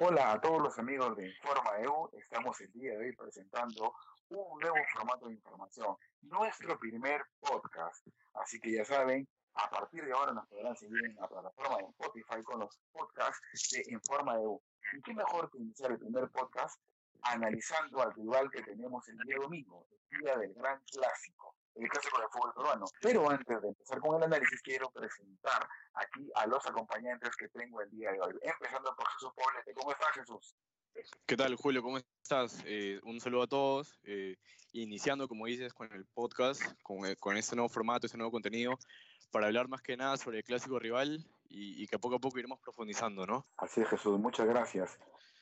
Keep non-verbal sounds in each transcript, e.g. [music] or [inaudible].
Hola a todos los amigos de Informa EU. Estamos el día de hoy presentando un nuevo formato de información, nuestro primer podcast. Así que ya saben, a partir de ahora nos podrán seguir en la plataforma de Spotify con los podcasts de Informa EU. ¿Y qué mejor que iniciar el primer podcast analizando al rival que tenemos el día domingo, el día del gran clásico? El clásico del fútbol peruano. Pero antes de empezar con el análisis, quiero presentar aquí a los acompañantes que tengo el día de hoy. Empezando por Jesús Poblete. ¿Cómo estás, Jesús? ¿Qué tal, Julio? ¿Cómo estás? Eh, un saludo a todos. Eh, iniciando, como dices, con el podcast, con, eh, con, este nuevo formato, este nuevo contenido, para hablar más que nada sobre el clásico rival y, y, que poco a poco iremos profundizando, ¿no? Así es, Jesús. Muchas gracias.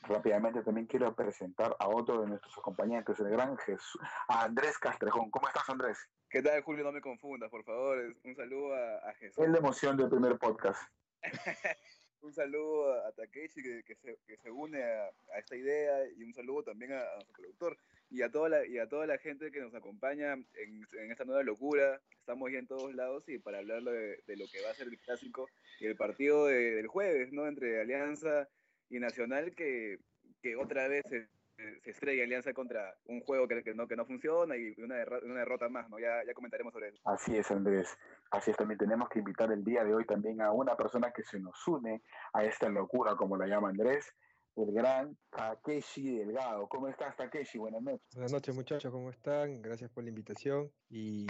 Rápidamente también quiero presentar a otro de nuestros acompañantes, el gran Jesús, a Andrés Castrejón. ¿Cómo estás, Andrés? ¿Qué tal, Julio? No me confundas, por favor. Un saludo a, a Jesús. Es la emoción del primer podcast. [laughs] un saludo a Takeshi que, que, se, que se, une a, a, esta idea y un saludo también a, a, su productor y a toda la, y a toda la gente que nos acompaña en, en esta nueva locura. Estamos ya en todos lados y para hablar de, de lo que va a ser el clásico y el partido de, del jueves, ¿no? Entre Alianza y Nacional que, que otra vez se, se estrella Alianza contra un juego que, que, no, que no funciona y una, derrota, una derrota más, ¿no? Ya, ya comentaremos sobre eso. Así es, Andrés. Así es, también tenemos que invitar el día de hoy también a una persona que se nos une a esta locura, como la llama Andrés, el gran Takeshi Delgado. ¿Cómo estás, Takeshi? Buenas noches. Buenas noches, muchachos, ¿cómo están? Gracias por la invitación y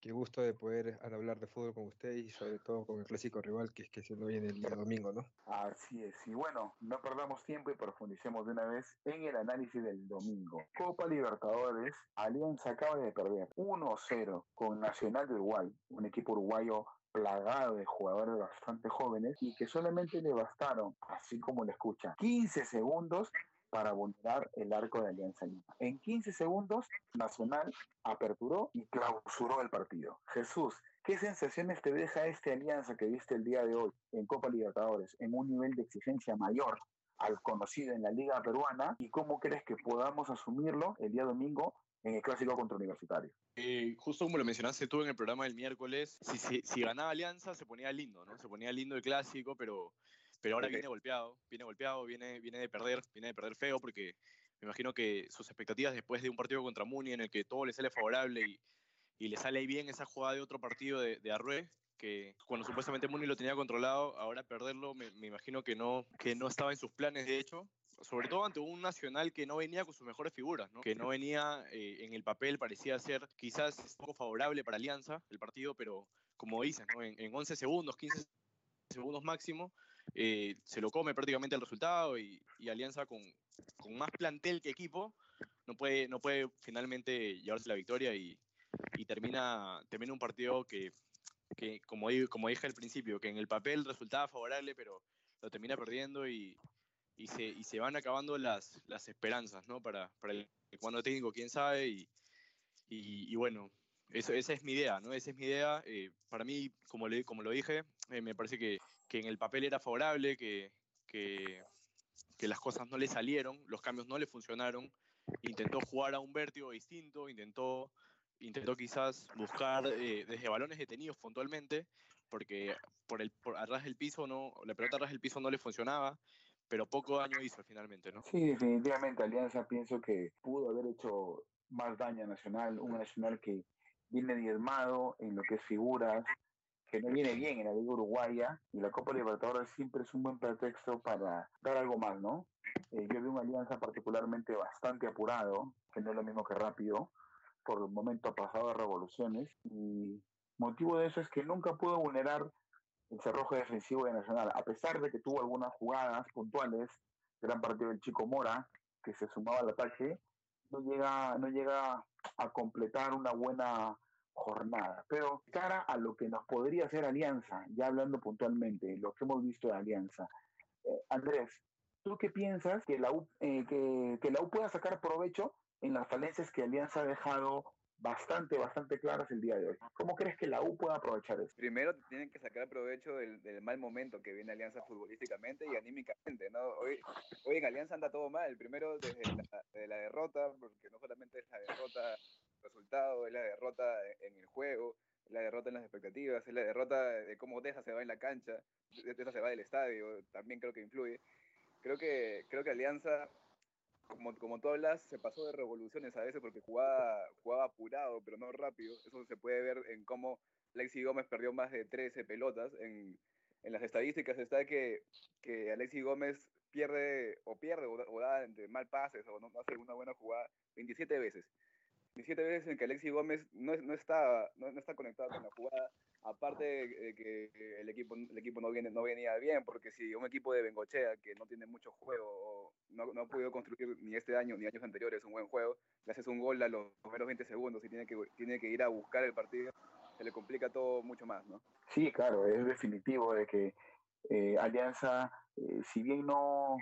qué gusto de poder hablar de fútbol con ustedes y sobre todo con el clásico rival que es que se lo viene el día domingo, ¿no? Así es, y bueno, no perdamos tiempo y profundicemos de una vez en el análisis del domingo. Copa Libertadores, Alianza acaba de perder 1-0 con Nacional de Uruguay, un equipo uruguayo plagado de jugadores bastante jóvenes y que solamente le bastaron, así como le escucha, 15 segundos para vulnerar el arco de Alianza Lima. En 15 segundos, Nacional aperturó y clausuró el partido. Jesús, ¿qué sensaciones te deja esta alianza que viste el día de hoy en Copa Libertadores, en un nivel de exigencia mayor al conocido en la Liga Peruana? ¿Y cómo crees que podamos asumirlo el día domingo en el clásico contra Universitario. Eh, justo como lo mencionaste tú en el programa del miércoles, si, si, si, ganaba Alianza se ponía lindo, ¿no? Se ponía lindo el clásico, pero, pero ahora viene golpeado, viene golpeado, viene, viene de perder, viene de perder feo, porque me imagino que sus expectativas después de un partido contra Muni en el que todo le sale favorable y, y le sale bien esa jugada de otro partido de, de Arrué, que cuando supuestamente Muni lo tenía controlado, ahora perderlo me, me, imagino que no, que no estaba en sus planes, de hecho, sobre todo ante un Nacional que no venía con sus mejores figuras, ¿no? que no venía eh, en el papel, parecía ser quizás un poco favorable para Alianza el partido, pero como dicen, ¿no? en, en 11 segundos, 15 segundos máximo, eh, se lo come prácticamente el resultado y, Alianza con, más plantel que equipo no puede, no puede finalmente llevarse la victoria y, termina, termina un partido que, que como, como dije al principio, que en el papel resultaba favorable, pero lo termina perdiendo y, se, y se van acabando las, las esperanzas, ¿no? Para, para el cuando técnico, quién sabe, y, y, y, bueno, eso, esa es mi idea, ¿no? Esa es mi idea. Eh, para mí, como, como lo dije, eh, me parece que, que, en el papel era favorable, que, que, que, las cosas no le salieron, los cambios no le funcionaron. Intentó jugar a un vértigo distinto, intentó, intentó quizás buscar eh, desde balones detenidos puntualmente, porque por el por atrás del piso no, la pelota atrás del piso no le funcionaba pero poco daño hizo finalmente, ¿no? Sí, definitivamente Alianza pienso que pudo haber hecho más daño a Nacional, un Nacional que viene diezmado en lo que es figuras, que no viene bien en la Liga Uruguaya y la Copa Libertadores siempre es un buen pretexto para dar algo más, ¿no? Eh, yo vi una Alianza particularmente bastante apurado, que no es lo mismo que rápido, por el momento pasado de revoluciones y motivo de eso es que nunca pudo vulnerar el cerrojo defensivo de Nacional, a pesar de que tuvo algunas jugadas puntuales, gran partido del Chico Mora, que se sumaba al ataque, no llega, no llega a completar una buena jornada. Pero cara a lo que nos podría hacer Alianza, ya hablando puntualmente, lo que hemos visto de Alianza, eh, Andrés, ¿tú qué piensas que la, U, eh, que, que la U pueda sacar provecho en las falencias que Alianza ha dejado bastante, bastante claras el día de hoy. ¿Cómo crees que la U puede aprovechar eso? Primero tienen que sacar provecho del, del, mal momento que viene Alianza futbolísticamente y anímicamente, ¿no? Hoy, hoy en Alianza anda todo mal. Primero desde la, de la derrota, porque no solamente es la derrota resultado, es la derrota en el juego, es la derrota en las expectativas, es la derrota de cómo Deza se va en la cancha, Deza se va del estadio, también creo que influye. Creo que, creo que Alianza, como, como tú hablas, se pasó de revoluciones a veces porque jugaba, jugaba apurado, pero no rápido. Eso se puede ver en cómo Alexi Gómez perdió más de 13 pelotas. En, en las estadísticas está que, que Alexi Gómez pierde o pierde o, da entre mal pases o no, hace una buena jugada 27 veces. 27 veces en que Alexi Gómez no, no, está, no, está conectado con la jugada, aparte de que el equipo, el equipo no, viene, no venía bien, porque si un equipo de Bengochea que no tiene mucho juego, no, no ha podido construir ni este año ni años anteriores un buen juego, le haces un gol a los primeros 20 segundos y tiene que, tiene que ir a buscar el partido, se le complica todo mucho más, ¿no? Sí, claro, es definitivo de que eh, Alianza, eh, si bien no,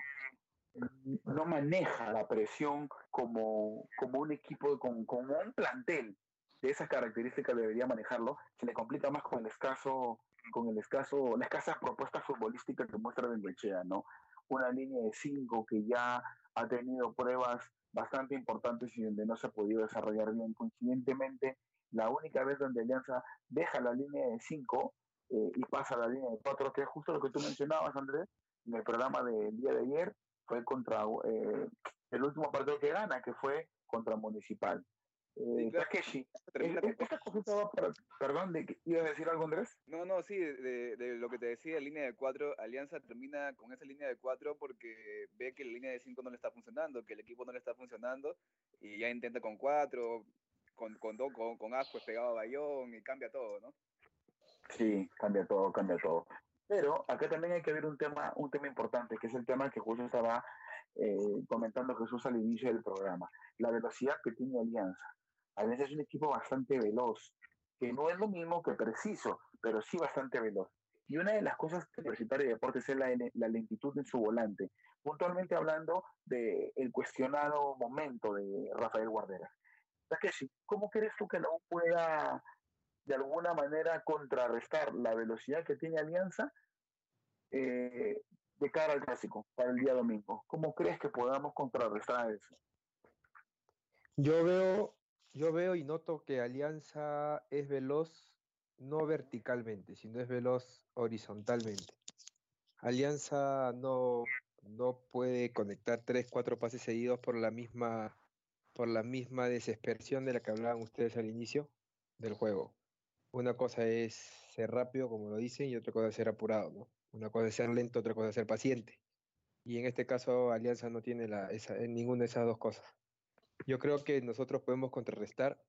no maneja la presión como, como un equipo, con, como un plantel de esas características debería manejarlo, se le complica más con el escaso, con el escaso, la escasa propuesta futbolística que muestra Bengochea, ¿no? Una línea de cinco que ya ha tenido pruebas bastante importantes y donde no se ha podido desarrollar bien. Coincidentemente, la única vez donde Alianza deja la línea de cinco eh, y pasa a la línea de cuatro, que es justo lo que tú mencionabas, Andrés, en el programa del día de ayer, fue contra eh, el último partido que gana, que fue contra Municipal. Eh, Takeshi, esta cosita perdón, ¿de, ¿ibas a decir algo, Andrés? No, no, sí, de, de, lo que te decía, línea de cuatro, Alianza termina con esa línea de cuatro porque ve que la línea de cinco no le está funcionando, que el equipo no le está funcionando, y ya intenta con cuatro, con, con, con, con Asco pegado a Bayón, y cambia todo, ¿no? Sí, cambia todo, cambia todo. Pero acá también hay que ver un tema, un tema importante, que es el tema que justo estaba eh, comentando Jesús al inicio del programa, la velocidad que tiene Alianza. Alianza es un equipo bastante veloz, que no es lo mismo que preciso, pero sí bastante veloz. Y una de las cosas que Universitario de Deportes es la, la, lentitud en su volante. Puntualmente hablando del el cuestionado momento de Rafael Guardera. ¿cómo crees tú que no pueda de alguna manera contrarrestar la velocidad que tiene Alianza eh, de cara al clásico para el día domingo. ¿Cómo crees que podamos contrarrestar eso? Yo veo, yo veo y noto que Alianza es veloz no verticalmente, sino es veloz horizontalmente. Alianza no, no puede conectar tres, cuatro pases seguidos por la misma por la misma desesperación de la que hablaban ustedes al inicio del juego una cosa es ser rápido, como lo dicen, y otra cosa es ser apurado. Una cosa es ser lento, otra cosa es ser paciente. Y en este caso, Alianza no tiene la, esa, ninguna de esas dos cosas. Yo creo que nosotros podemos contrarrestar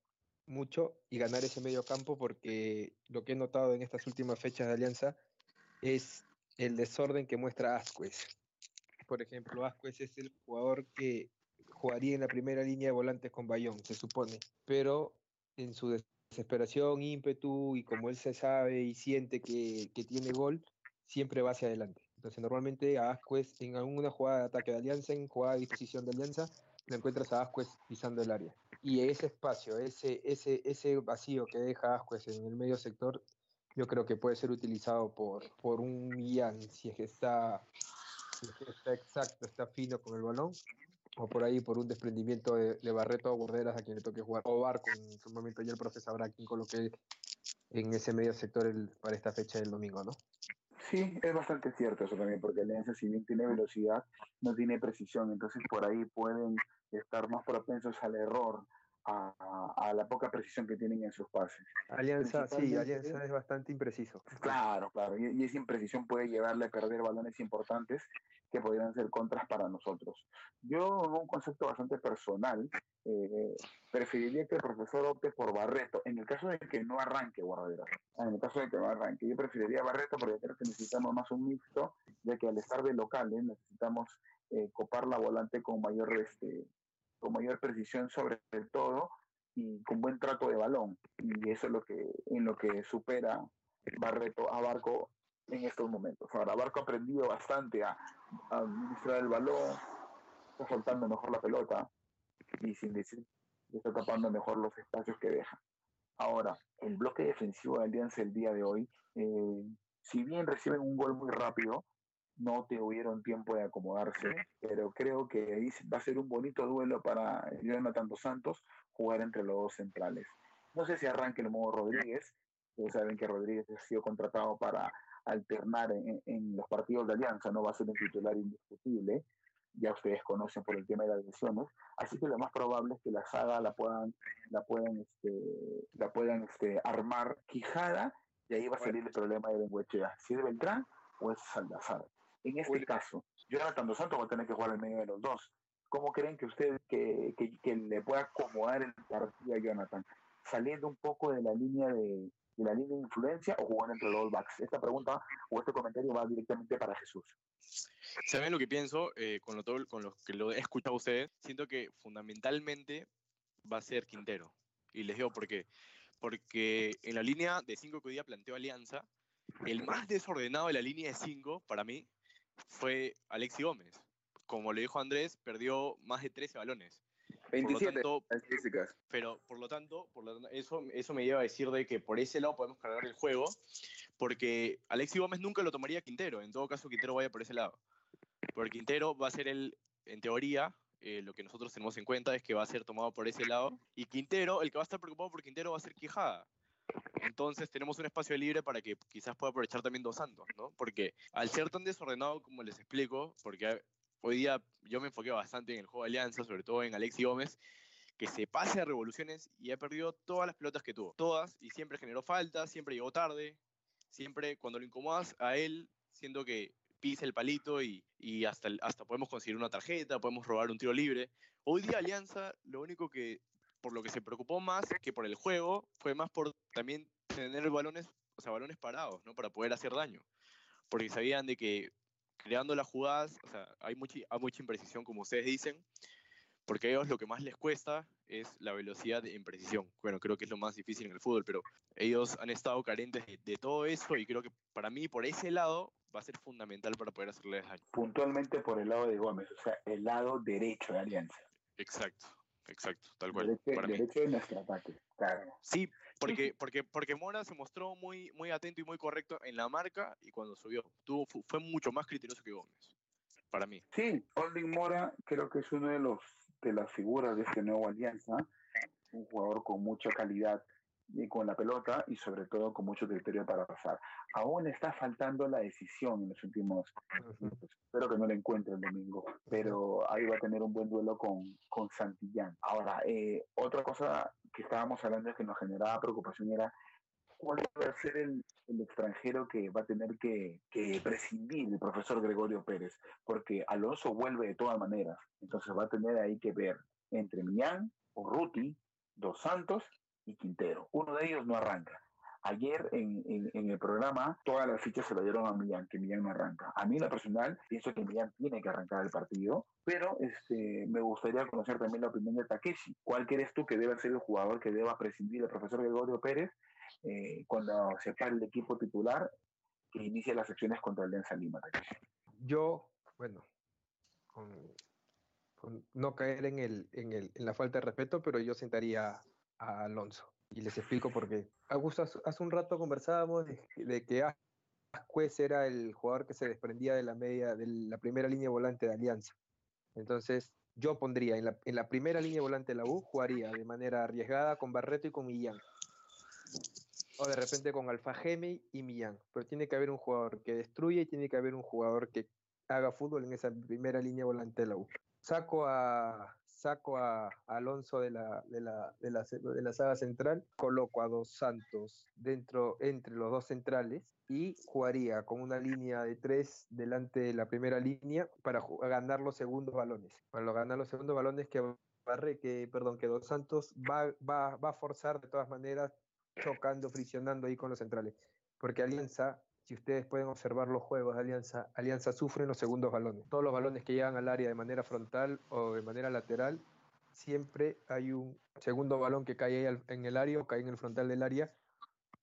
mucho y ganar ese medio campo porque lo que he notado en estas últimas fechas de Alianza es el desorden que muestra Asquez. Por ejemplo, Asquez es el jugador que jugaría en la primera línea de volantes con Bayón, se supone, pero en su desesperación, ímpetu y como él se sabe y siente que, que tiene gol, siempre va hacia adelante. Entonces normalmente a Asquez en alguna jugada de ataque de Alianza, en jugada de disposición de Alianza, lo encuentras a Asquez pisando el área. Y ese espacio, ese, ese, ese vacío que deja Asquez en el medio sector, yo creo que puede ser utilizado por, por un Millán, si es que está, si es que está exacto, está fino con el balón, o por ahí por un desprendimiento de, Barreto o Borderas a quien le toque jugar, o Barco, en su momento ya el profe sabrá quién coloque en ese medio sector el, para esta fecha del domingo, ¿no? Sí, es bastante cierto eso también, porque Alianza si bien tiene velocidad, no tiene precisión, entonces por ahí pueden estar más propensos al error, a, la poca precisión que tienen en sus pases. Alianza, sí, Alianza es bastante impreciso. Claro, claro, y, y, esa imprecisión puede llevarle a perder balones importantes que podrían ser contras para nosotros. Yo, en un concepto bastante personal, eh, preferiría que el profesor opte por Barreto, en el caso de que no arranque Guardera. En el caso de que no arranque, yo preferiría Barreto porque creo que necesitamos más un mixto, de que al estar de locales necesitamos eh, copar la volante con mayor, este, con mayor precisión sobre el todo y con buen trato de balón. Y eso es lo que, en lo que supera Barreto a Barco en estos momentos. Ahora, Barco ha aprendido bastante a, administrar el balón, está soltando mejor la pelota y sin decir está tapando mejor los espacios que deja. Ahora, el bloque defensivo de Alianza el día de hoy, eh, si bien reciben un gol muy rápido, no tuvieron tiempo de acomodarse, pero creo que ahí va a ser un bonito duelo para Jonathan Dos Santos jugar entre los dos centrales. No sé si arranque el modo Rodríguez, ustedes saben que Rodríguez ha sido contratado para alternar en, en, los partidos de Alianza, no va a ser un titular indiscutible, ya ustedes conocen por el tema de las lesiones, así que lo más probable es que la saga la puedan, la puedan, este, la puedan este, armar Quijada y ahí va a salir el problema de Benguechea, si es Beltrán o es Salazar. En este caso, Jonathan Dos Santos va a tener que jugar en medio de los dos. ¿Cómo creen que usted que, que, que le pueda acomodar el partido a Jonathan? Saliendo un poco de la línea de, de la línea de influencia o jugando entre los backs? Esta pregunta o este comentario va directamente para Jesús. ¿Saben lo que pienso eh, con, lo, todo, con lo que lo he escuchado a ustedes? Siento que fundamentalmente va a ser Quintero. Y les digo por qué. Porque en la línea de 5 que hoy día planteó Alianza, el más desordenado de la línea de 5 para mí fue Alexi Gómez. Como le dijo Andrés, perdió más de 13 balones. 27 por lo tanto, estadísticas. pero por lo tanto, por lo tanto eso, eso me lleva a decir de que por ese lado podemos cargar el juego, porque Alexi Gómez nunca lo tomaría Quintero, en todo caso Quintero vaya por ese lado. Porque Quintero va a ser el, en teoría, eh, lo que nosotros tenemos en cuenta es que va a ser tomado por ese lado, y Quintero, el que va a estar preocupado por Quintero va a ser Quijada. Entonces tenemos un espacio libre para que quizás pueda aprovechar también Dos Santos, ¿no? Porque al ser tan desordenado como les explico, porque hoy día yo me enfoqué bastante en el juego de Alianza, sobre todo en Alexi Gómez, que se pase a revoluciones y ha perdido todas las pelotas que tuvo. Todas, y siempre generó faltas, siempre llegó tarde, siempre cuando lo incomodas a él, siendo que pisa el palito y, y hasta, hasta podemos conseguir una tarjeta, podemos robar un tiro libre. Hoy día Alianza, lo único que, por lo que se preocupó más que por el juego, fue más por también tener balones, o sea, balones parados, ¿no? Para poder hacer daño. Porque sabían de que creando las jugadas, o sea, hay mucha, hay mucha imprecisión, como ustedes dicen, porque a ellos lo que más les cuesta es la velocidad en precisión. Bueno, creo que es lo más difícil en el fútbol, pero ellos han estado carentes de, de, todo eso y creo que para mí por ese lado va a ser fundamental para poder hacerles daño. Puntualmente por el lado de Gómez, o sea, el lado derecho de Alianza. Exacto, exacto, tal cual. Derecho, para derecho de nuestro ataque, claro. Sí, porque, porque, porque Mora se mostró muy, muy atento y muy correcto en la marca y cuando subió, tuvo, fue mucho más criterioso que Gómez, para mí. Sí, Holding Mora creo que es uno de los de las figuras de este nuevo Alianza, un jugador con mucha calidad y con la pelota y sobre todo con mucho criterio para pasar. Aún está faltando la decisión en los últimos minutos. Espero que no lo encuentre el domingo, pero ahí va a tener un buen duelo con, con Santillán. Ahora, eh, otra cosa que estábamos hablando que nos generaba preocupación era cuál va a ser el, el extranjero que va a tener que, que, prescindir el profesor Gregorio Pérez, porque Alonso vuelve de todas maneras, entonces va a tener ahí que ver entre Millán, Ruti, Dos Santos Quintero. Uno de ellos no arranca. Ayer en, el programa todas las fichas se lo dieron a Millán, que Millán no arranca. A mí en la personal pienso que Millán tiene que arrancar el partido, pero este, me gustaría conocer también la opinión de Takeshi. ¿Cuál crees tú que debe ser el jugador que deba prescindir el profesor Gregorio Pérez eh, cuando se pare el equipo titular que inicia las acciones contra el Alianza Lima. Yo, bueno, con, no caer en, el, en, la falta de respeto, pero yo sentaría a Alonso. Y les explico por qué. Augusto, hace un rato conversábamos de, que Ascuez era el jugador que se desprendía de la media, de la primera línea volante de Alianza. Entonces, yo pondría en la, en la primera línea volante de la U, jugaría de manera arriesgada con Barreto y con Millán o de repente con Alfa Gemi y Millán. Pero tiene que haber un jugador que destruye y tiene que haber un jugador que haga fútbol en esa primera línea volante de la U. Saco a, saco a Alonso de la, de la, de la, de la saga central, coloco a dos Santos dentro, entre los dos centrales y jugaría con una línea de tres delante de la primera línea para ganar los segundos balones. Para ganar los segundos balones que Barre, que, perdón, que Dos Santos va, va, va a forzar de todas maneras chocando, friccionando ahí con los centrales. Porque Alianza, si ustedes pueden observar los juegos de Alianza, Alianza sufre en los segundos balones. Todos los balones que llegan al área de manera frontal o de manera lateral, siempre hay un segundo balón que cae en el área o cae en el frontal del área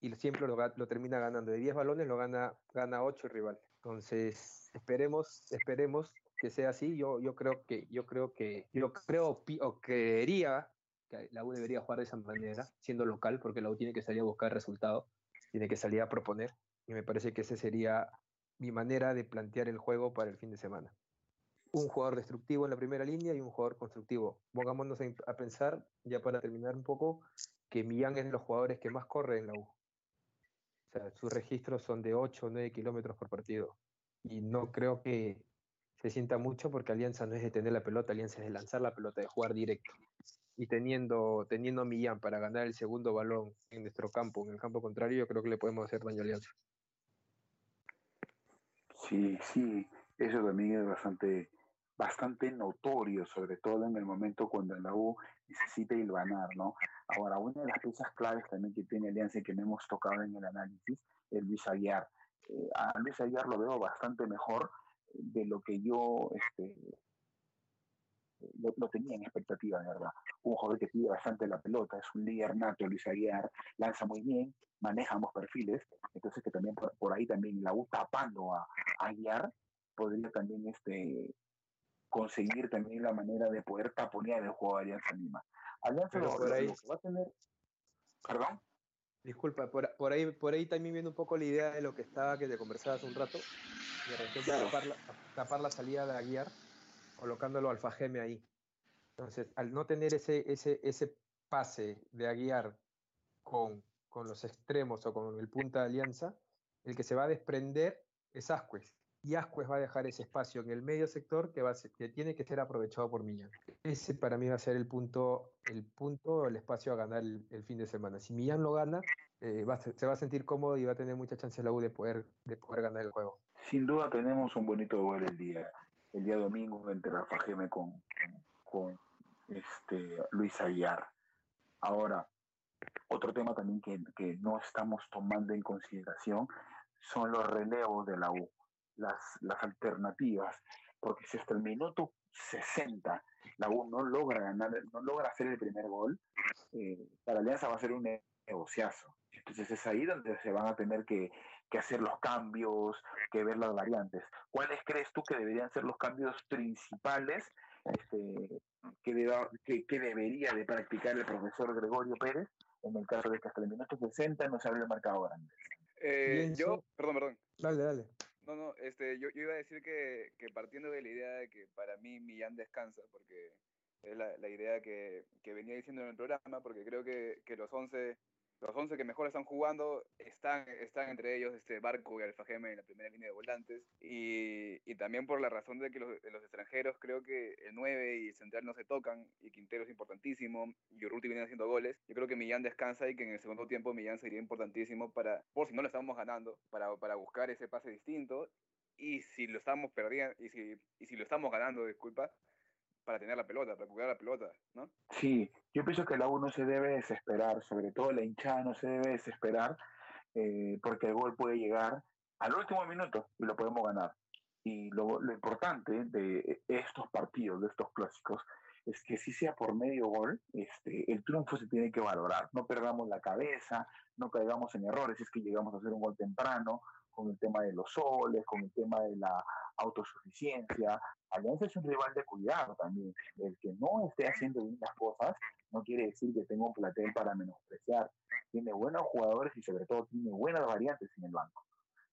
y siempre lo, lo termina ganando. De 10 balones lo gana, gana 8 el rival. Entonces, esperemos, esperemos que sea así. Yo, yo creo que, yo creo que, yo creo o creería que la U debería jugar de esa manera, siendo local, porque la U tiene que salir a buscar resultados, tiene que salir a proponer, y me parece que esa sería mi manera de plantear el juego para el fin de semana. Un jugador destructivo en la primera línea y un jugador constructivo. Pongámonos a pensar, ya para terminar un poco, que Millán es de los jugadores que más corre en la U. O sea, sus registros son de 8 o 9 kilómetros por partido. Y no creo que se sienta mucho porque Alianza no es de tener la pelota, Alianza es de lanzar la pelota, de jugar directo. Y teniendo, teniendo a Millán para ganar el segundo balón en nuestro campo, en el campo contrario, yo creo que le podemos hacer daño a Alianza. Sí, sí, eso también es bastante, bastante notorio, sobre todo en el momento cuando la U necesita ganar, ¿no? Ahora, una de las piezas claves también que tiene Alianza y que no hemos tocado en el análisis es Luis Aguiar. Eh, a Luis Aguiar lo veo bastante mejor de lo que yo este, lo, tenía en expectativa, de verdad. Un jugador que pide bastante la pelota, es un líder nato, Luis Aguiar, lanza muy bien, maneja ambos perfiles, entonces que también por, ahí también la U tapando a, Aguiar podría también este, conseguir también la manera de poder taponear el juego de Alianza Lima. Alianza lo, por ahí... va a tener... ¿Perdón? Disculpa, por, ahí, por ahí también viene un poco la idea de lo que estaba que te conversaba hace un rato, de repente tapar, la, tapar la salida de Aguiar colocándolo al Fajeme ahí. Entonces, al no tener ese, ese, ese pase de Aguiar con, con los extremos o con el punta de alianza, el que se va a desprender es Ascuez. Y Ascuez va a dejar ese espacio en el medio sector que, va que tiene que ser aprovechado por Millán. Ese para mí va a ser el punto, el punto, el espacio a ganar el, fin de semana. Si Millán lo gana, eh, se va a sentir cómodo y va a tener mucha chance la U de poder, de poder ganar el juego. Sin duda tenemos un bonito duelo el día el día domingo entre Rafa Geme con, con, este, Luis Aguiar. Ahora, otro tema también que, que, no estamos tomando en consideración son los relevos de la U, las, las alternativas, porque si hasta el minuto 60 la U no logra ganar, no logra hacer el primer gol, eh, para Alianza va a ser un negociazo. Entonces es ahí donde se van a tener que, que hacer los cambios, que ver las variantes. ¿Cuáles crees tú que deberían ser los cambios principales este, que, que, debería de practicar el profesor Gregorio Pérez en el caso de que hasta el minuto 60 no se abre el marcado grande? Eh, yo, perdón, perdón. Dale, dale. No, no, este, yo, yo iba a decir que, que, partiendo de la idea de que para mí Millán descansa, porque es la, la idea que, que, venía diciendo en el programa, porque creo que, que los 11 los 11 que mejor están jugando están, están entre ellos este Barco y Alfajeme en la primera línea de volantes. Y, y también por la razón de que los, los, extranjeros, creo que el 9 y el central no se tocan, y Quintero es importantísimo, y Urruti viene haciendo goles. Yo creo que Millán descansa y que en el segundo tiempo Millán sería importantísimo para, por si no lo estamos ganando, para, para buscar ese pase distinto. Y si lo estamos perdiendo, y si, y si lo estamos ganando, disculpa, para tener la pelota, para jugar la pelota, ¿no? Sí, yo pienso que la U no se debe desesperar, sobre todo la hinchada no se debe desesperar, eh, porque el gol puede llegar al último minuto y lo podemos ganar. Y lo, lo, importante de estos partidos, de estos clásicos, es que si sea por medio gol, este, el triunfo se tiene que valorar. No perdamos la cabeza, no caigamos en errores, es que llegamos a hacer un gol temprano, con el tema de los soles, con el tema de la autosuficiencia. Alianza es un rival de cuidado también. El que no esté haciendo bien las cosas no quiere decir que tenga un platel para menospreciar. Tiene buenos jugadores y sobre todo tiene buenas variantes en el banco.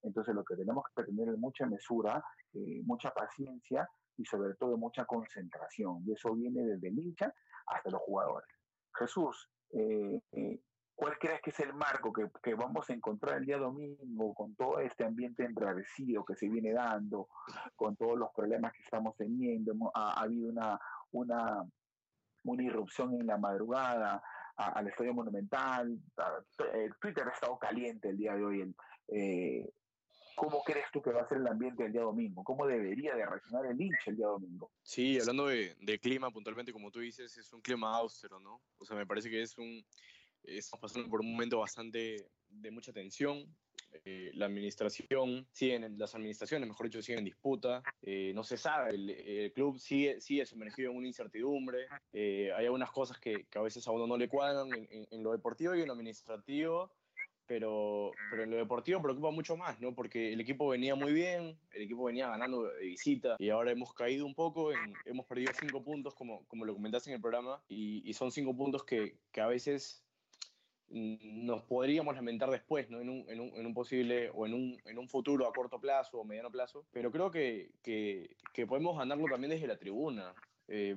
Entonces lo que tenemos que tener es mucha mesura, eh, mucha paciencia y sobre todo mucha concentración. Y eso viene desde el hincha hasta los jugadores. Jesús, eh, eh, ¿Cuál crees que es el marco que, que, vamos a encontrar el día domingo con todo este ambiente enrarecido que se viene dando, con todos los problemas que estamos teniendo? Ha, habido una, una, una irrupción en la madrugada al Estadio Monumental. Twitter ha estado caliente el día de hoy. Eh, ¿Cómo crees tú que va a ser el ambiente el día domingo? ¿Cómo debería de reaccionar el hincha el día domingo? Sí, hablando de, de clima puntualmente, como tú dices, es un clima austero, ¿no? O sea, me parece que es un estamos pasando por un momento bastante de mucha tensión. Eh, la administración, siguen, las administraciones, mejor dicho, siguen en disputa. Eh, no se sabe, el, club sigue, sigue sumergido en una incertidumbre. Eh, hay algunas cosas que, que, a veces a uno no le cuadran en, en, lo deportivo y en lo administrativo. Pero, pero en lo deportivo preocupa mucho más, ¿no? Porque el equipo venía muy bien, el equipo venía ganando de visita y ahora hemos caído un poco, hemos perdido cinco puntos, como, como lo comentaste en el programa, y, y son cinco puntos que, que a veces nos podríamos lamentar después, ¿no? en, un, en, un, en, un, posible o en un, en un futuro a corto plazo o mediano plazo, pero creo que, que, que, podemos ganarlo también desde la tribuna. Eh,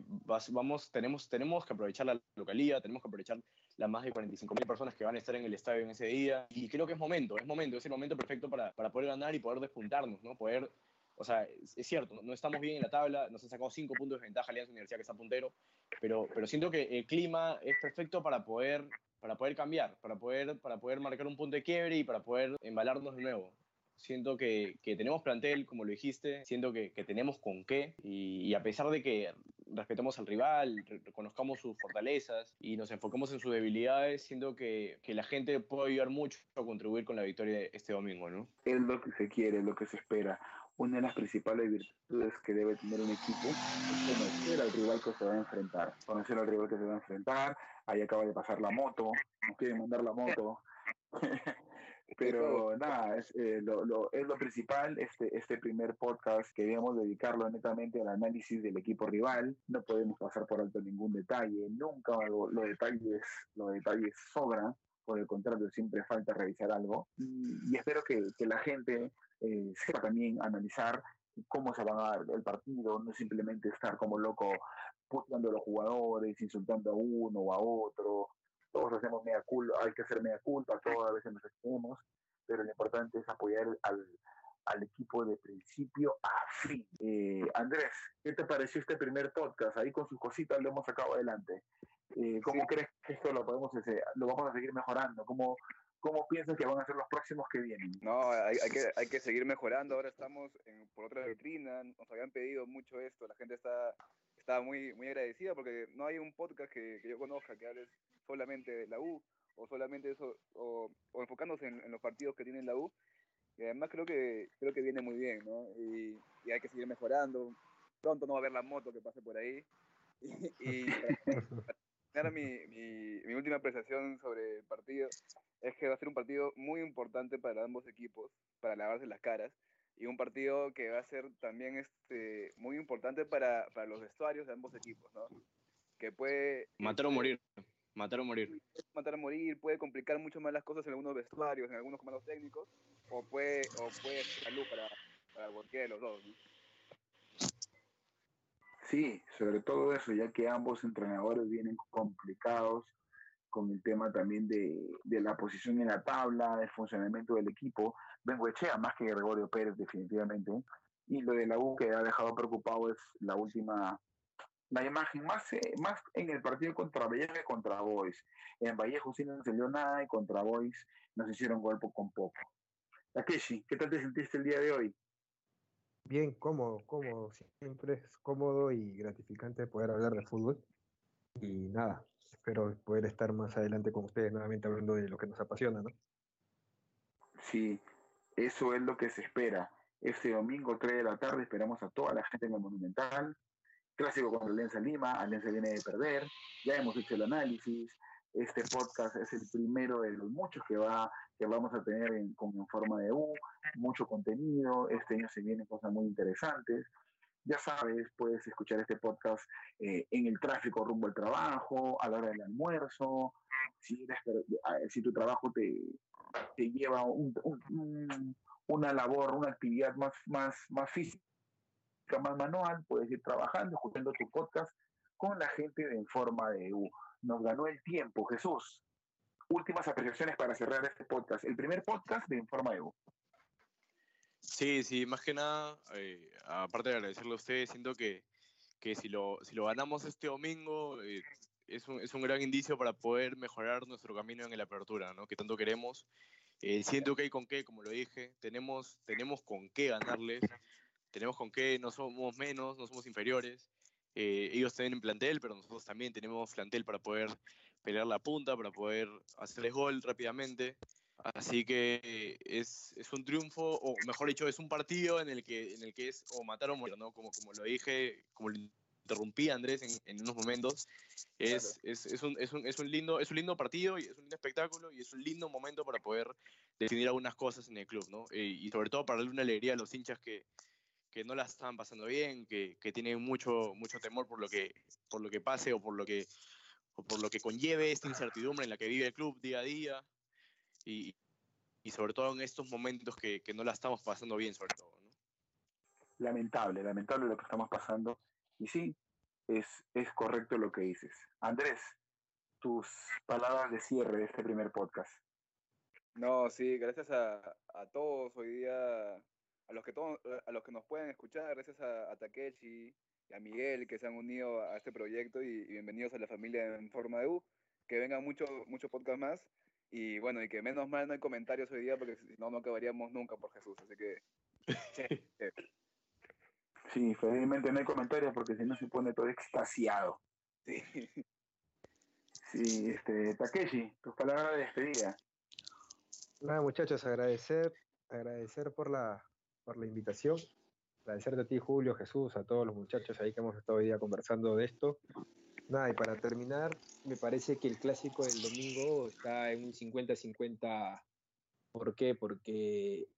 vamos, tenemos, tenemos que aprovechar la localidad, tenemos que aprovechar las más de 45.000 personas que van a estar en el estadio en ese día. Y creo que es momento, es momento, es el momento perfecto para, para poder ganar y poder despuntarnos, ¿no? Poder, o sea, es, cierto, no estamos bien en la tabla, nos han sacado 5 puntos de ventaja Alianza Universidad que está puntero, pero, pero siento que el clima es perfecto para poder para poder cambiar, para poder, para poder marcar un punto de quiebre y para poder embalarnos de nuevo. Siento que, que tenemos plantel, como lo dijiste, siento que, que tenemos con qué y, a pesar de que respetemos al rival, reconozcamos sus fortalezas y nos enfoquemos en sus debilidades, siento que, que la gente puede ayudar mucho a contribuir con la victoria este domingo, ¿no? Es lo que se quiere, es lo que se espera. Una de las principales virtudes que debe tener un equipo es conocer al rival que se va a enfrentar. Conocer al rival que se va a enfrentar. Ahí acaba de pasar la moto, nos quieren mandar la moto. [laughs] Pero nada, es, eh, lo, lo, es lo principal, este, este primer podcast, queríamos dedicarlo netamente al análisis del equipo rival, no podemos pasar por alto ningún detalle, nunca los detalles, los detalles sobran, por el contrario, siempre falta revisar algo, y, espero que, que, la gente eh, sepa también analizar cómo se va a dar el partido, no simplemente estar como loco puteando a los jugadores, insultando a uno o a otro, todos hacemos media culpa, hay que hacer media culpa, todas a veces nos exponemos, pero lo importante es apoyar al, al equipo de principio a fin. Eh, Andrés, ¿qué te pareció este primer podcast? Ahí con sus cositas lo hemos sacado adelante. Eh, ¿Cómo crees que esto lo podemos hacer? lo vamos a seguir mejorando? ¿Cómo, ¿Cómo piensas que van a ser los próximos que vienen? No, hay, hay, que, hay que seguir mejorando. Ahora estamos en, por otra vitrina. Nos habían pedido mucho esto. La gente está, está muy, muy agradecida porque no hay un podcast que, que yo conozca que hable solamente de la U o solamente eso, o, o enfocándose en, en, los partidos que tiene la U. Y además creo que, creo que viene muy bien, ¿no? Y, y, hay que seguir mejorando. Pronto no va a haber la moto que pase por ahí. [laughs] Y, y para, [laughs] mi, mi, mi, última apreciación sobre el partido es que va a ser un partido muy importante para ambos equipos, para lavarse las caras. Y un partido que va a ser también este, muy importante para, para los vestuarios de ambos equipos, ¿no? Que puede... Matar o morir. Matar o morir. Matar o morir, puede complicar mucho más las cosas en algunos vestuarios, en algunos comandos técnicos, o puede, o puede ser salud para, para cualquiera de los dos. ¿no? Sí, sobre todo eso, ya que ambos entrenadores vienen complicados con el tema también de, la posición en la tabla, del funcionamiento del equipo. Bengoechea más que Gregorio Pérez, definitivamente. Y lo de la U que ha dejado preocupado es la última la imagen, más, eh, más en el partido contra Vallejo que contra Boys. En Vallejo sí no salió nada y contra Boys nos hicieron golpe con poco. Takeshi, ¿qué tal te sentiste el día de hoy? Bien, cómodo, cómodo. Siempre es cómodo y gratificante poder hablar de fútbol. Y nada, espero poder estar más adelante con ustedes nuevamente hablando de lo que nos apasiona, ¿no? Sí, eso es lo que se espera. Este domingo, 3 de la tarde, esperamos a toda la gente en el Monumental clásico contra Alianza Lima, Alianza viene de perder, ya hemos hecho el análisis, este podcast es el primero de los muchos que, va, que vamos a tener en, en forma de U, mucho contenido, este año se vienen cosas muy interesantes. Ya sabes, puedes escuchar este podcast eh, en el tráfico rumbo al trabajo, a la hora del almuerzo, si, si tu trabajo te, te lleva un, un, una labor, una actividad más, más, más física más manual, puedes ir trabajando, escuchando tu podcast con la gente de En Forma de U. Nos ganó el tiempo, Jesús. Últimas apreciaciones para cerrar este podcast. El primer podcast de En Forma de U. Sí, sí, más que nada, eh, aparte de agradecerle a ustedes, siento que, que si, lo, si lo ganamos este domingo, eh, es, un, es un gran indicio para poder mejorar nuestro camino en la apertura, ¿no? que tanto queremos. Eh, siento que hay con qué, como lo dije, tenemos, tenemos con qué ganarles tenemos con qué, no somos menos, no somos inferiores. Eh, ellos tienen plantel, pero nosotros también tenemos plantel para poder pelear la punta, para poder hacerles gol rápidamente. Así que es, es, un triunfo, o mejor dicho, es un partido en el que, en el que es o matar o morir, ¿no? Como, como lo dije, como lo interrumpí Andrés en, en unos momentos, es, claro. es, es, un, es, un, es, un lindo, es un lindo partido y es un lindo espectáculo y es un lindo momento para poder definir algunas cosas en el club, ¿no? Eh, y sobre todo para darle una alegría a los hinchas que, que no la están pasando bien, que, que tienen mucho, mucho temor por lo, que, por lo que pase o por lo que, o por lo que conlleve esta incertidumbre en la que vive el club día a día y, y sobre todo en estos momentos que, que, no la estamos pasando bien sobre todo. ¿no? Lamentable, lamentable lo que estamos pasando. Y sí, es, es correcto lo que dices. Andrés, tus palabras de cierre de este primer podcast. No, sí, gracias a, a todos hoy día, a los que todos, a los que nos pueden escuchar, gracias a, a Takeshi y a Miguel que se han unido a este proyecto y, y bienvenidos a la familia en forma de U. Que vengan muchos mucho podcast más y bueno, y que menos mal no hay comentarios hoy día porque si no, no acabaríamos nunca por Jesús. Así que. [laughs] Sí, felizmente no hay comentarios porque si no se pone todo extasiado. Sí. Sí, este, Takeshi, tus palabras de despedida. Nada, muchachos, agradecer, agradecer por la, por la invitación. Agradecerte a ti, Julio, Jesús, a todos los muchachos ahí que hemos estado hoy día conversando de esto. Nada, y para terminar, me parece que el clásico del domingo está en un 50-50. ¿Por qué? Porque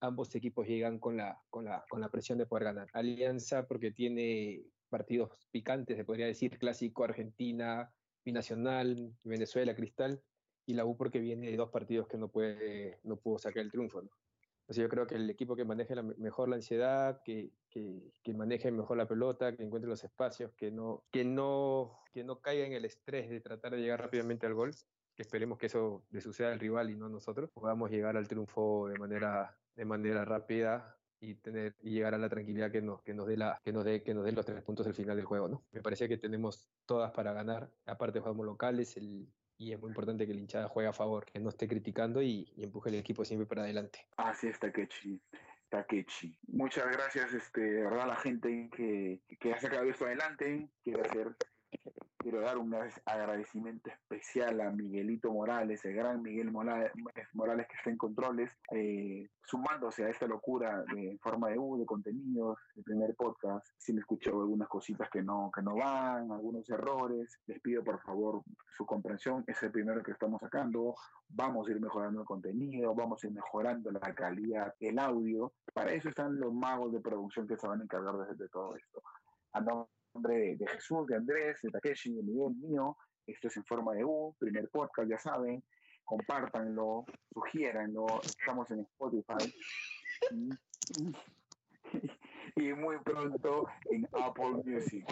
ambos equipos llegan con la, con, la, con la presión de poder ganar. Alianza porque tiene partidos picantes, se podría decir, clásico Argentina, Binacional, Venezuela, Cristal, y la U porque viene de dos partidos que no, puede, no pudo sacar el triunfo. ¿no? Así yo creo que el equipo que maneje la, mejor la ansiedad, que, que, que, maneje mejor la pelota, que encuentre los espacios, que no, que, no, que no caiga en el estrés de tratar de llegar rápidamente al gol, que esperemos que eso le suceda al rival y no a nosotros, podamos llegar al triunfo de manera, de manera rápida y tener y llegar a la tranquilidad que nos que nos dé la que nos dé que nos dé los tres puntos al final del juego no me parece que tenemos todas para ganar aparte jugamos locales el, y es muy importante que el hinchada juegue a favor, que no esté criticando y, empuje el equipo siempre para adelante. Así es, Takechi. Takechi. Muchas gracias, este, de verdad, a la gente que, que ha sacado esto adelante. Quiero hacer quiero dar un agradecimiento especial a Miguelito Morales, el gran Miguel Morales, que está en controles, eh, sumándose a esta locura de forma de U, de contenidos, el primer podcast. Si me escuchó algunas cositas que no, que no van, algunos errores, les pido por favor su comprensión. Es el primero que estamos sacando. Vamos a ir mejorando el contenido, vamos a ir mejorando la calidad, el audio. Para eso están los magos de producción que se van a encargar de, todo esto. Andamos nombre de, Jesús, de Andrés, de Takeshi, de Miguel, mío. Esto es en forma de U, primer podcast, ya saben. Compártanlo, sugiéranlo. Estamos en Spotify. [laughs] y muy pronto en Apple Music.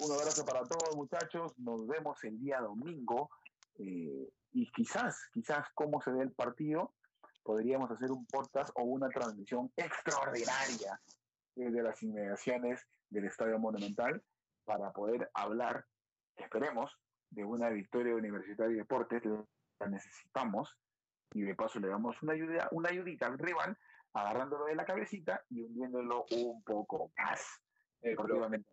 Un abrazo para todos, muchachos. Nos vemos el día domingo. Eh, y quizás, quizás, cómo se ve el partido, podríamos hacer un podcast o una transmisión extraordinaria de las inmediaciones del Estadio Monumental para poder hablar, esperemos, de una victoria universitaria de deportes, la necesitamos, y de paso le damos una, ayuda, una ayudita al rival, agarrándolo de la cabecita y hundiéndolo un poco más. Deportivamente.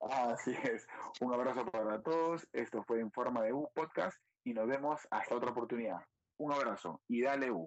Así es. Un abrazo para todos. Esto fue en forma de U Podcast y nos vemos hasta otra oportunidad. Un abrazo y dale U.